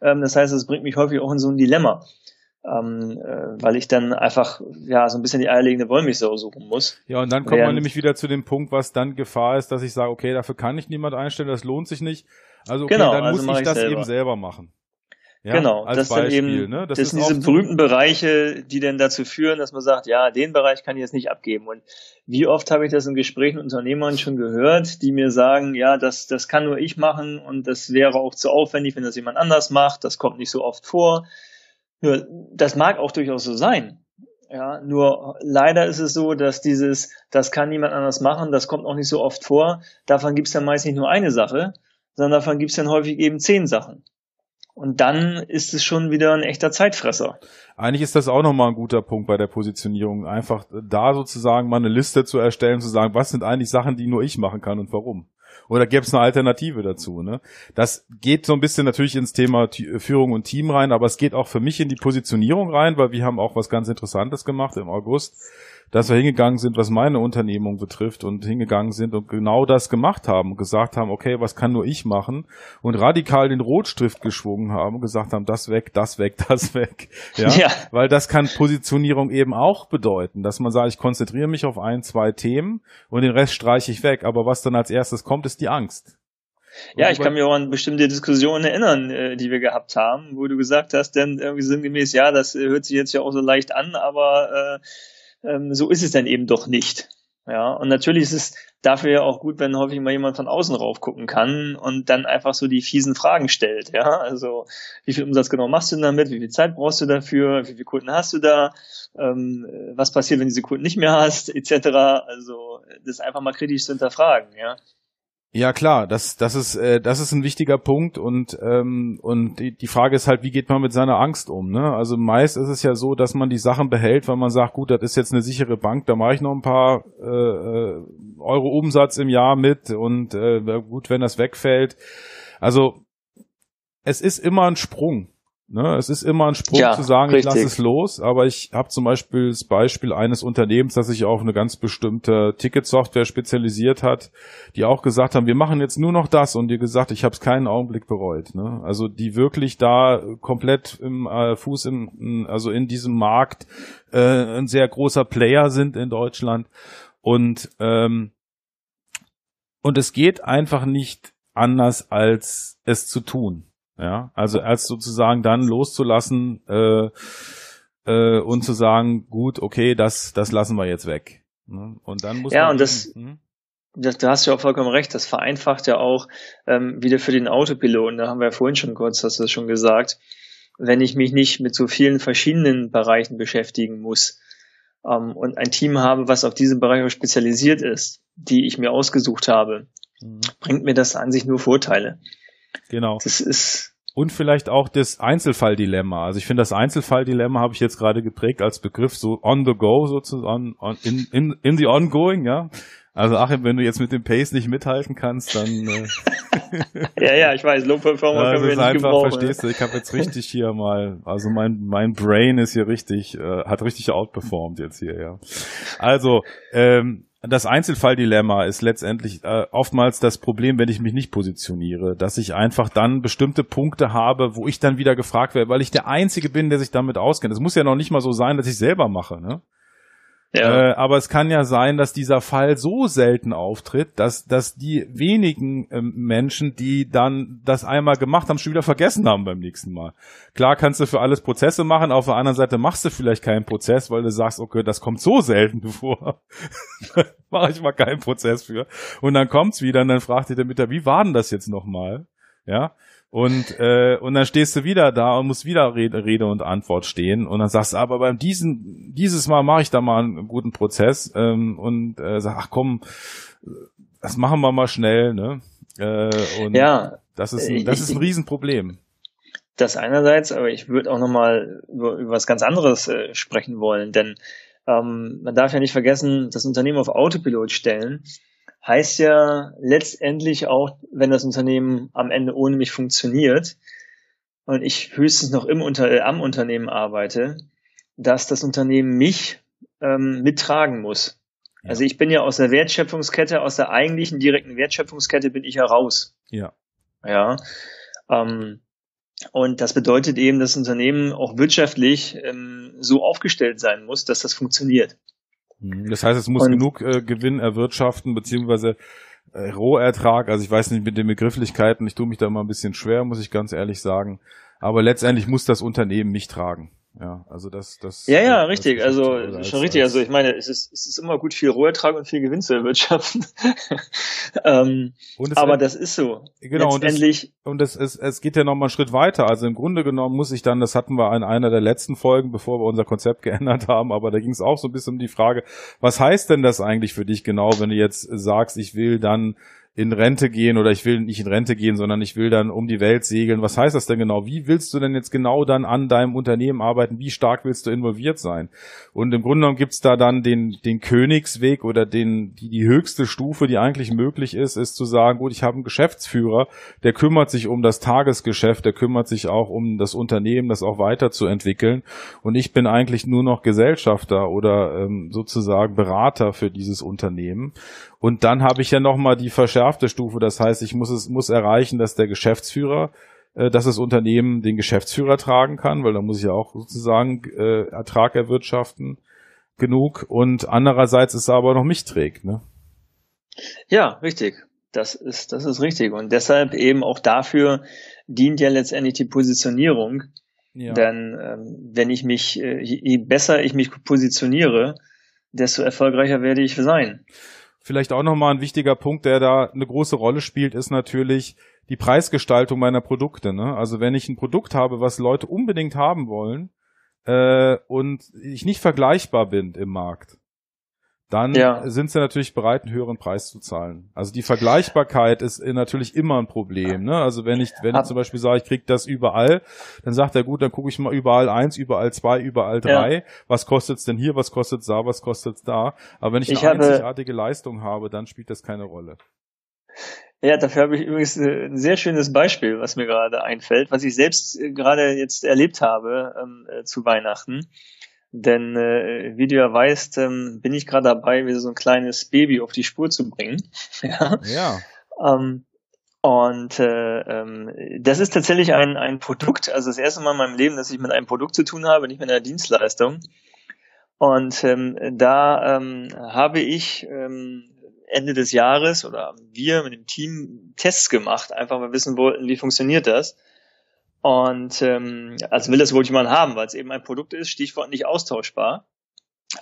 Speaker 2: Ähm, das heißt, es bringt mich häufig auch in so ein Dilemma ähm, äh, weil ich dann einfach ja so ein bisschen die eierlegende Wollmilchsau suchen muss.
Speaker 1: Ja, und dann kommt man nämlich wieder zu dem Punkt, was dann Gefahr ist, dass ich sage, okay, dafür kann ich niemand einstellen, das lohnt sich nicht. Also okay,
Speaker 2: Genau,
Speaker 1: dann
Speaker 2: also
Speaker 1: muss ich
Speaker 2: ich
Speaker 1: das
Speaker 2: selber.
Speaker 1: eben selber machen. Ja,
Speaker 2: genau, das
Speaker 1: Beispiel,
Speaker 2: dann eben,
Speaker 1: ne?
Speaker 2: das,
Speaker 1: ist
Speaker 2: sind diese berühmten Bereiche, die dann dazu führen, dass man sagt, ja, den Bereich kann ich jetzt nicht abgeben. Und wie oft habe ich das in Gesprächen mit Unternehmern schon gehört, die mir sagen, ja, das, das kann nur ich machen und das wäre auch zu aufwendig, wenn das jemand anders macht. Das kommt nicht so oft vor. Nur, das mag auch durchaus so sein. Ja, nur leider ist es so, dass dieses, das kann niemand anders machen, das kommt auch nicht so oft vor. Davon gibt es dann meist nicht nur eine Sache, sondern davon gibt es dann häufig eben zehn Sachen. Und dann ist es schon wieder ein echter Zeitfresser.
Speaker 1: Eigentlich ist das auch nochmal ein guter Punkt bei der Positionierung. Einfach da sozusagen mal eine Liste zu erstellen, zu sagen, was sind eigentlich Sachen, die nur ich machen kann und warum. Oder gäbe es eine Alternative dazu? Ne? Das geht so ein bisschen natürlich ins Thema Führung und Team rein, aber es geht auch für mich in die Positionierung rein, weil wir haben auch was ganz Interessantes gemacht im August, dass wir hingegangen sind, was meine Unternehmung betrifft und hingegangen sind und genau das gemacht haben und gesagt haben, okay, was kann nur ich machen und radikal den Rotstift geschwungen haben und gesagt haben, das weg, das weg, das weg. Ja,
Speaker 2: Ja.
Speaker 1: weil das kann Positionierung eben auch bedeuten, dass man sagt, ich konzentriere mich auf ein, zwei Themen und den Rest streiche ich weg. Aber was dann als erstes kommt, ist die Angst.
Speaker 2: Ja, ich kann mich auch an bestimmte Diskussionen erinnern, äh, die wir gehabt haben, wo du gesagt hast, denn irgendwie sinngemäß, ja, das äh, hört sich jetzt ja auch so leicht an, aber äh, ähm, so ist es dann eben doch nicht. Ja, und natürlich ist es dafür ja auch gut, wenn häufig mal jemand von außen rauf gucken kann und dann einfach so die fiesen Fragen stellt. Ja, also wie viel Umsatz genau machst du damit? Wie viel Zeit brauchst du dafür? Wie viele Kunden hast du da? Ähm, was passiert, wenn du diese Kunden nicht mehr hast? Etc. Also das einfach mal kritisch zu hinterfragen. Ja.
Speaker 1: Ja klar, das das ist äh, das ist ein wichtiger Punkt und ähm, und die, die Frage ist halt, wie geht man mit seiner Angst um? Ne? Also meist ist es ja so, dass man die Sachen behält, weil man sagt, gut, das ist jetzt eine sichere Bank, da mache ich noch ein paar äh, äh Euro Umsatz im Jahr mit und äh, gut, wenn das wegfällt. Also es ist immer ein Sprung. Ne, es ist immer ein Sprung ja, zu sagen, richtig. ich lasse es los, aber ich habe zum Beispiel das Beispiel eines Unternehmens, das sich auf eine ganz bestimmte Ticketsoftware spezialisiert hat, die auch gesagt haben, wir machen jetzt nur noch das und dir gesagt, ich habe es keinen Augenblick bereut. Ne? Also die wirklich da komplett im äh, Fuß im, also in diesem Markt äh, ein sehr großer Player sind in Deutschland und ähm, und es geht einfach nicht anders als es zu tun. Ja, also als sozusagen dann loszulassen äh, äh, und zu sagen, gut, okay, das, das lassen wir jetzt weg. Ne? Und dann muss
Speaker 2: ja,
Speaker 1: man.
Speaker 2: und das, hm? das, da hast du ja auch vollkommen recht, das vereinfacht ja auch ähm, wieder für den Autopiloten, da haben wir ja vorhin schon kurz, hast du das schon gesagt, wenn ich mich nicht mit so vielen verschiedenen Bereichen beschäftigen muss ähm, und ein Team habe, was auf diese Bereiche spezialisiert ist, die ich mir ausgesucht habe, mhm. bringt mir das an sich nur Vorteile.
Speaker 1: Genau.
Speaker 2: Das ist
Speaker 1: und vielleicht auch das Einzelfalldilemma. Also ich finde, das Einzelfalldilemma habe ich jetzt gerade geprägt als Begriff, so on the go sozusagen, on, in, in, in the ongoing, ja. Also Achim, wenn du jetzt mit dem Pace nicht mithalten kannst, dann äh,
Speaker 2: ja, ja, ich weiß, Low Performer
Speaker 1: ja, können wir nicht einfach, gebrauchen. Verstehst du, ich habe jetzt richtig hier mal, also mein mein Brain ist hier richtig, äh, hat richtig outperformed jetzt hier, ja. Also ähm, das Einzelfalldilemma ist letztendlich äh, oftmals das Problem, wenn ich mich nicht positioniere, dass ich einfach dann bestimmte Punkte habe, wo ich dann wieder gefragt werde, weil ich der Einzige bin, der sich damit auskennt. Es muss ja noch nicht mal so sein, dass ich selber mache, ne? Ja. Äh, aber es kann ja sein, dass dieser Fall so selten auftritt, dass, dass die wenigen ähm, Menschen, die dann das einmal gemacht haben, schon wieder vergessen haben beim nächsten Mal. Klar kannst du für alles Prozesse machen, auf der anderen Seite machst du vielleicht keinen Prozess, weil du sagst, okay, das kommt so selten vor. Mache ich mal keinen Prozess für. Und dann kommt's wieder und dann fragt ihr der Mitarbeiter, wie war denn das jetzt nochmal? Ja, und, äh, und dann stehst du wieder da und musst wieder Rede, Rede und Antwort stehen. Und dann sagst du, aber beim diesen, dieses Mal mache ich da mal einen guten Prozess ähm, und äh, sag, ach komm, das machen wir mal schnell, ne? Äh, und ja, das ist ein, das ist ein Riesenproblem.
Speaker 2: Das einerseits, aber ich würde auch nochmal über, über was ganz anderes äh, sprechen wollen, denn ähm, man darf ja nicht vergessen, das Unternehmen auf Autopilot stellen heißt ja letztendlich auch, wenn das Unternehmen am Ende ohne mich funktioniert und ich höchstens noch im Unter äh, am Unternehmen arbeite, dass das Unternehmen mich ähm, mittragen muss. Ja. Also ich bin ja aus der Wertschöpfungskette, aus der eigentlichen direkten Wertschöpfungskette bin ich heraus.
Speaker 1: Ja.
Speaker 2: Ja. Ähm, und das bedeutet eben, dass das Unternehmen auch wirtschaftlich ähm, so aufgestellt sein muss, dass das funktioniert.
Speaker 1: Mhm. Das heißt, es muss und, genug äh, Gewinn erwirtschaften, beziehungsweise äh, Rohertrag, also ich weiß nicht mit den Begrifflichkeiten, ich tue mich da immer ein bisschen schwer, muss ich ganz ehrlich sagen. Aber letztendlich muss das Unternehmen mich tragen. Ja, also das, das.
Speaker 2: Ja, ja, richtig. Also als, schon richtig. Also ich meine, es ist, es ist immer gut, viel Rohertrag und viel Gewinn zu erwirtschaften. ähm, aber das ist so.
Speaker 1: Genau. Letztendlich und, es, und es, es, es geht ja noch mal einen Schritt weiter. Also im Grunde genommen muss ich dann, das hatten wir in einer der letzten Folgen, bevor wir unser Konzept geändert haben, aber da ging es auch so ein bisschen um die Frage, was heißt denn das eigentlich für dich genau, wenn du jetzt sagst, ich will dann in Rente gehen oder ich will nicht in Rente gehen, sondern ich will dann um die Welt segeln. Was heißt das denn genau? Wie willst du denn jetzt genau dann an deinem Unternehmen arbeiten? Wie stark willst du involviert sein? Und im Grunde genommen gibt's da dann den, den Königsweg oder den, die, die höchste Stufe, die eigentlich möglich ist, ist zu sagen, gut, ich habe einen Geschäftsführer, der kümmert sich um das Tagesgeschäft, der kümmert sich auch um das Unternehmen, das auch weiterzuentwickeln. Und ich bin eigentlich nur noch Gesellschafter oder ähm, sozusagen Berater für dieses Unternehmen. Und dann habe ich ja nochmal die verschärfte Stufe. Das heißt, ich muss es muss erreichen, dass der Geschäftsführer, äh, dass das Unternehmen den Geschäftsführer tragen kann, weil da muss ich ja auch sozusagen äh, Ertrag erwirtschaften genug. Und andererseits ist er aber noch mich trägt, ne?
Speaker 2: Ja, richtig. Das ist, das ist richtig. Und deshalb eben auch dafür dient ja letztendlich die Positionierung. Ja. Denn ähm, wenn ich mich, äh, je besser ich mich positioniere, desto erfolgreicher werde ich sein.
Speaker 1: Vielleicht auch nochmal ein wichtiger Punkt, der da eine große Rolle spielt, ist natürlich die Preisgestaltung meiner Produkte. Ne? Also wenn ich ein Produkt habe, was Leute unbedingt haben wollen äh, und ich nicht vergleichbar bin im Markt, dann ja. sind sie natürlich bereit, einen höheren Preis zu zahlen. Also die Vergleichbarkeit ist natürlich immer ein Problem. Ne? Also wenn ich, wenn ich zum Beispiel sage, ich krieg das überall, dann sagt er gut, dann gucke ich mal überall eins, überall zwei, überall drei. Ja. Was kostet's denn hier? Was kostet's da? Was kostet's da? Aber wenn ich, ich eine einzigartige Leistung habe, dann spielt das keine Rolle.
Speaker 2: Ja, dafür habe ich übrigens ein sehr schönes Beispiel, was mir gerade einfällt, was ich selbst gerade jetzt erlebt habe ähm, äh, zu Weihnachten. Denn äh, wie du ja weißt, ähm, bin ich gerade dabei, wieder so ein kleines Baby auf die Spur zu bringen. ja. ja. Ähm, und äh, ähm, das ist tatsächlich ein, ein Produkt, also das erste Mal in meinem Leben, dass ich mit einem Produkt zu tun habe, nicht mit einer Dienstleistung. Und ähm, da ähm, habe ich ähm, Ende des Jahres oder wir mit dem Team Tests gemacht, einfach weil wir wissen wollten, wie funktioniert das. Und ähm, als will das wohl jemand haben, weil es eben ein Produkt ist, Stichwort nicht austauschbar,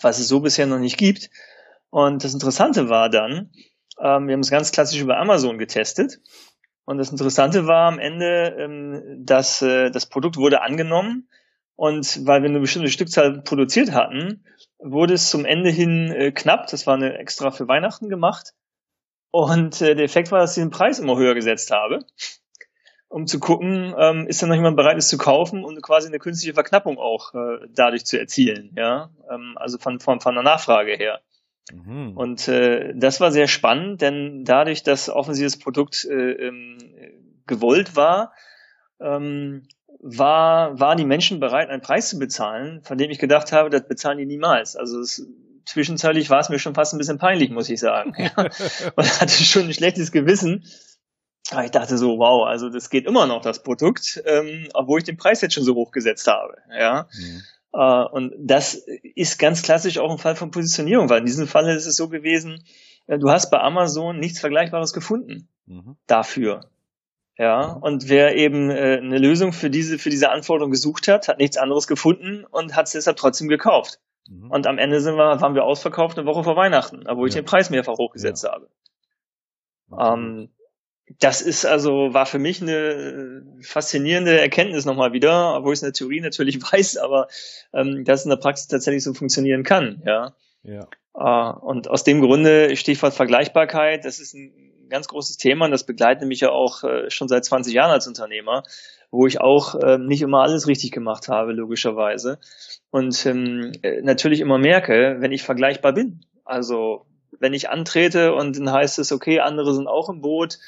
Speaker 2: was es so bisher noch nicht gibt. Und das Interessante war dann, ähm, wir haben es ganz klassisch über Amazon getestet. Und das Interessante war am Ende, ähm, dass äh, das Produkt wurde angenommen und weil wir eine bestimmte Stückzahl produziert hatten, wurde es zum Ende hin äh, knapp. Das war eine extra für Weihnachten gemacht. Und äh, der Effekt war, dass ich den Preis immer höher gesetzt habe um zu gucken, ähm, ist da noch jemand bereit, es zu kaufen und quasi eine künstliche Verknappung auch äh, dadurch zu erzielen, ja, ähm, also von, von, von der Nachfrage her. Mhm. Und äh, das war sehr spannend, denn dadurch, dass offensiv das Produkt äh, ähm, gewollt war, ähm, war, waren die Menschen bereit, einen Preis zu bezahlen, von dem ich gedacht habe, das bezahlen die niemals. Also es, zwischenzeitlich war es mir schon fast ein bisschen peinlich, muss ich sagen. Ja. Und hatte schon ein schlechtes Gewissen, aber ich dachte so, wow, also das geht immer noch, das Produkt, ähm, obwohl ich den Preis jetzt schon so hoch gesetzt habe. Ja. Mhm. Äh, und das ist ganz klassisch auch ein Fall von Positionierung, weil in diesem Fall ist es so gewesen, äh, du hast bei Amazon nichts Vergleichbares gefunden mhm. dafür. Ja, und wer eben äh, eine Lösung für diese, für diese Anforderung gesucht hat, hat nichts anderes gefunden und hat es deshalb trotzdem gekauft. Mhm. Und am Ende sind wir, waren wir ausverkauft eine Woche vor Weihnachten, obwohl ja. ich den Preis mehrfach hochgesetzt ja. habe. Ähm, das ist also, war für mich eine faszinierende Erkenntnis nochmal wieder, obwohl ich es in der Theorie natürlich weiß, aber ähm, dass es in der Praxis tatsächlich so funktionieren kann, ja. ja. Äh, und aus dem Grunde Stichwort Vergleichbarkeit, das ist ein ganz großes Thema und das begleitet mich ja auch äh, schon seit 20 Jahren als Unternehmer, wo ich auch äh, nicht immer alles richtig gemacht habe, logischerweise. Und ähm, äh, natürlich immer merke, wenn ich vergleichbar bin. Also wenn ich antrete und dann heißt es, okay, andere sind auch im Boot,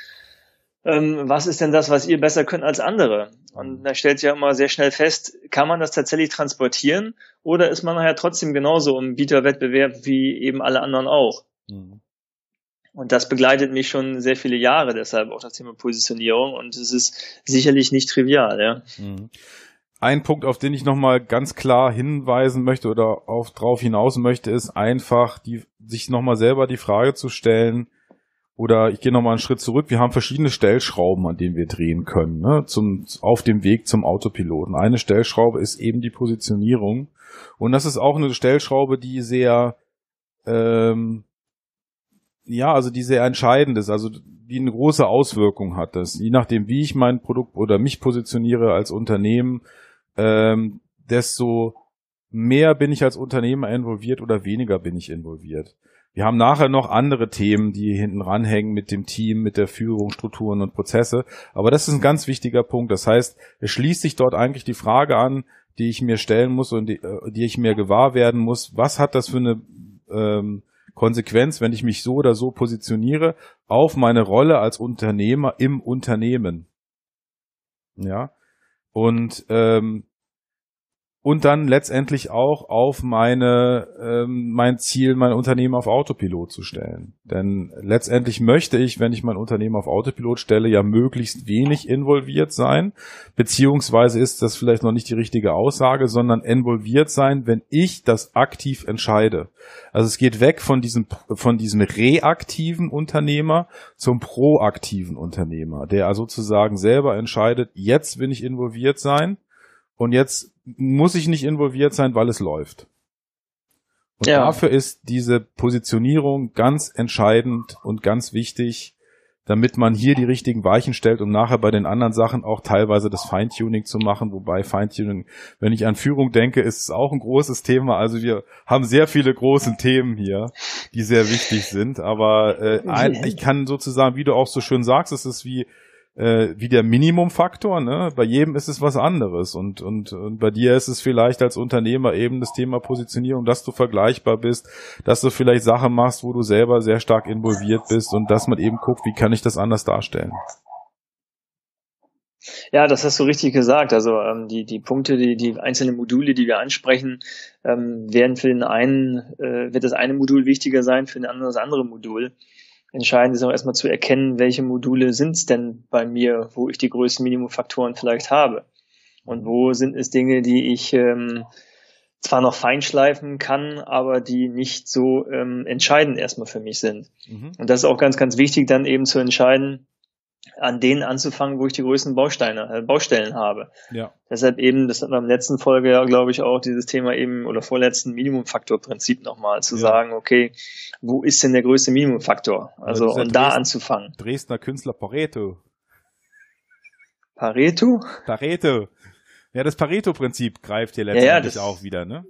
Speaker 2: ähm, was ist denn das, was ihr besser könnt als andere? Und da stellt sich ja immer sehr schnell fest, kann man das tatsächlich transportieren oder ist man nachher trotzdem genauso im Bieterwettbewerb wie eben alle anderen auch? Mhm. Und das begleitet mich schon sehr viele Jahre, deshalb auch das Thema Positionierung und es ist sicherlich nicht trivial, ja. Mhm.
Speaker 1: Ein Punkt, auf den ich nochmal ganz klar hinweisen möchte oder auf drauf hinaus möchte, ist einfach, die, sich nochmal selber die Frage zu stellen, oder ich gehe nochmal einen Schritt zurück. Wir haben verschiedene Stellschrauben, an denen wir drehen können, ne? zum, auf dem Weg zum Autopiloten. Eine Stellschraube ist eben die Positionierung. Und das ist auch eine Stellschraube, die sehr, ähm, ja, also die sehr entscheidend ist, also die eine große Auswirkung hat. Das, je nachdem, wie ich mein Produkt oder mich positioniere als Unternehmen, ähm, desto mehr bin ich als Unternehmer involviert oder weniger bin ich involviert. Wir haben nachher noch andere Themen, die hinten ranhängen mit dem Team, mit der Führung, Strukturen und Prozesse. Aber das ist ein ganz wichtiger Punkt. Das heißt, es schließt sich dort eigentlich die Frage an, die ich mir stellen muss und die, äh, die ich mir gewahr werden muss. Was hat das für eine ähm, Konsequenz, wenn ich mich so oder so positioniere auf meine Rolle als Unternehmer im Unternehmen? Ja. Und ähm, und dann letztendlich auch auf meine ähm, mein Ziel, mein Unternehmen auf Autopilot zu stellen. Denn letztendlich möchte ich, wenn ich mein Unternehmen auf Autopilot stelle, ja möglichst wenig involviert sein, beziehungsweise ist das vielleicht noch nicht die richtige Aussage, sondern involviert sein, wenn ich das aktiv entscheide. Also es geht weg von diesem von diesem reaktiven Unternehmer zum proaktiven Unternehmer, der also sozusagen selber entscheidet, jetzt will ich involviert sein und jetzt muss ich nicht involviert sein, weil es läuft. Und ja. dafür ist diese Positionierung ganz entscheidend und ganz wichtig, damit man hier die richtigen Weichen stellt, um nachher bei den anderen Sachen auch teilweise das Feintuning zu machen. Wobei Feintuning, wenn ich an Führung denke, ist es auch ein großes Thema. Also wir haben sehr viele große Themen hier, die sehr wichtig sind. Aber äh, ich kann sozusagen, wie du auch so schön sagst, es ist wie äh, wie der Minimumfaktor. Ne? Bei jedem ist es was anderes und, und, und bei dir ist es vielleicht als Unternehmer eben das Thema Positionierung, dass du vergleichbar bist, dass du vielleicht Sachen machst, wo du selber sehr stark involviert bist und dass man eben guckt, wie kann ich das anders darstellen.
Speaker 2: Ja, das hast du richtig gesagt. Also ähm, die, die Punkte, die, die einzelnen Module, die wir ansprechen, ähm, werden für den einen, äh, wird das eine Modul wichtiger sein, für den anderen das andere Modul. Entscheidend ist auch erstmal zu erkennen, welche Module sind es denn bei mir, wo ich die größten Minimumfaktoren vielleicht habe. Und wo sind es Dinge, die ich ähm, zwar noch feinschleifen kann, aber die nicht so ähm, entscheidend erstmal für mich sind. Mhm. Und das ist auch ganz, ganz wichtig, dann eben zu entscheiden, an denen anzufangen, wo ich die größten Bausteine, äh, Baustellen habe. Ja. Deshalb eben, das hatten wir in der letzten Folge ja, glaube ich, auch dieses Thema eben oder vorletzten Minimumfaktorprinzip nochmal zu ja. sagen, okay, wo ist denn der größte Minimumfaktor? Also und Dresden, da anzufangen.
Speaker 1: Dresdner Künstler Pareto.
Speaker 2: Pareto?
Speaker 1: Pareto. Ja, das Pareto-Prinzip greift hier letztendlich ja, ja, auch wieder, ne?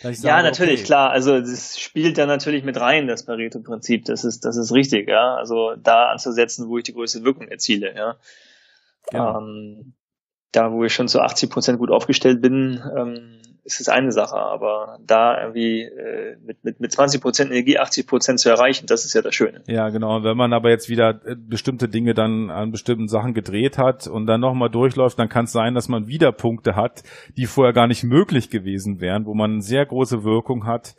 Speaker 2: Sage, ja, natürlich, okay. klar. Also das spielt da natürlich mit rein, das Pareto-Prinzip. Das ist, das ist richtig, ja. Also da anzusetzen, wo ich die größte Wirkung erziele, ja. Genau. Ähm, da, wo ich schon zu 80 Prozent gut aufgestellt bin, ähm, ist es eine Sache, aber da irgendwie äh, mit, mit, mit 20 Prozent Energie 80 Prozent zu erreichen, das ist ja das Schöne.
Speaker 1: Ja, genau. wenn man aber jetzt wieder äh, bestimmte Dinge dann an bestimmten Sachen gedreht hat und dann nochmal durchläuft, dann kann es sein, dass man wieder Punkte hat, die vorher gar nicht möglich gewesen wären, wo man eine sehr große Wirkung hat,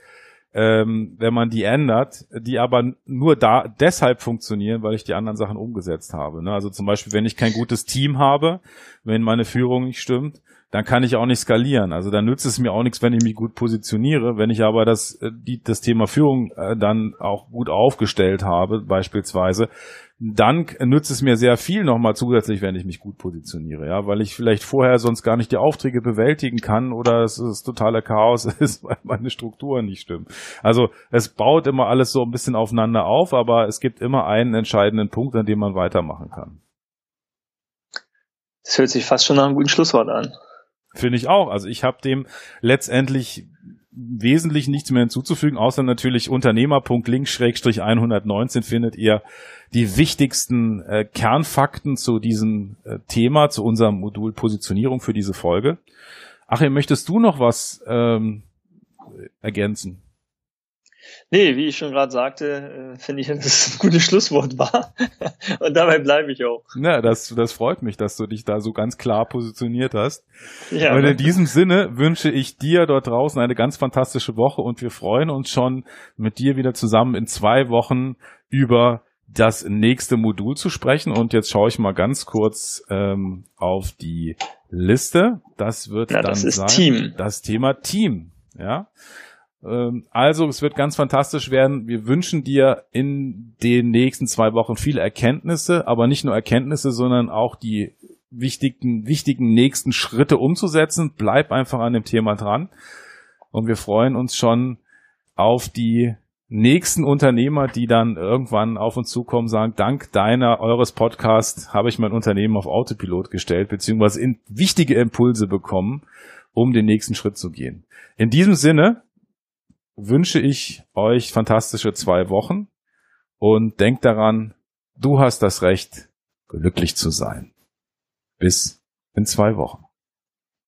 Speaker 1: ähm, wenn man die ändert, die aber nur da deshalb funktionieren, weil ich die anderen Sachen umgesetzt habe. Ne? Also zum Beispiel, wenn ich kein gutes Team habe, wenn meine Führung nicht stimmt, dann kann ich auch nicht skalieren. Also dann nützt es mir auch nichts, wenn ich mich gut positioniere. Wenn ich aber das, äh, die, das Thema Führung äh, dann auch gut aufgestellt habe, beispielsweise, dann nützt es mir sehr viel nochmal zusätzlich, wenn ich mich gut positioniere, ja, weil ich vielleicht vorher sonst gar nicht die Aufträge bewältigen kann oder es ist totaler Chaos ist, weil meine Strukturen nicht stimmen. Also es baut immer alles so ein bisschen aufeinander auf, aber es gibt immer einen entscheidenden Punkt, an dem man weitermachen kann.
Speaker 2: Das hört sich fast schon nach einem guten Schlusswort an.
Speaker 1: Finde ich auch. Also ich habe dem letztendlich wesentlich nichts mehr hinzuzufügen, außer natürlich Unternehmer.link-119 findet ihr die wichtigsten äh, Kernfakten zu diesem äh, Thema, zu unserem Modul Positionierung für diese Folge. Achim, möchtest du noch was ähm, ergänzen?
Speaker 2: Nee, wie ich schon gerade sagte, äh, finde ich, dass es ein gutes Schlusswort war. Und dabei bleibe ich auch.
Speaker 1: Ja, das, das freut mich, dass du dich da so ganz klar positioniert hast. Ja, und in diesem Sinne wünsche ich dir dort draußen eine ganz fantastische Woche und wir freuen uns schon, mit dir wieder zusammen in zwei Wochen über das nächste Modul zu sprechen. Und jetzt schaue ich mal ganz kurz ähm, auf die Liste. Das wird ja, dann das sein Team. das Thema Team. Ja. Ähm, also, es wird ganz fantastisch werden. Wir wünschen dir in den nächsten zwei Wochen viele Erkenntnisse, aber nicht nur Erkenntnisse, sondern auch die wichtigen, wichtigen nächsten Schritte umzusetzen. Bleib einfach an dem Thema dran. Und wir freuen uns schon auf die nächsten Unternehmer, die dann irgendwann auf uns zukommen, sagen, dank deiner, eures Podcasts habe ich mein Unternehmen auf Autopilot gestellt, beziehungsweise in wichtige Impulse bekommen, um den nächsten Schritt zu gehen. In diesem Sinne, wünsche ich euch fantastische zwei Wochen und denkt daran, du hast das Recht, glücklich zu sein. Bis in zwei Wochen.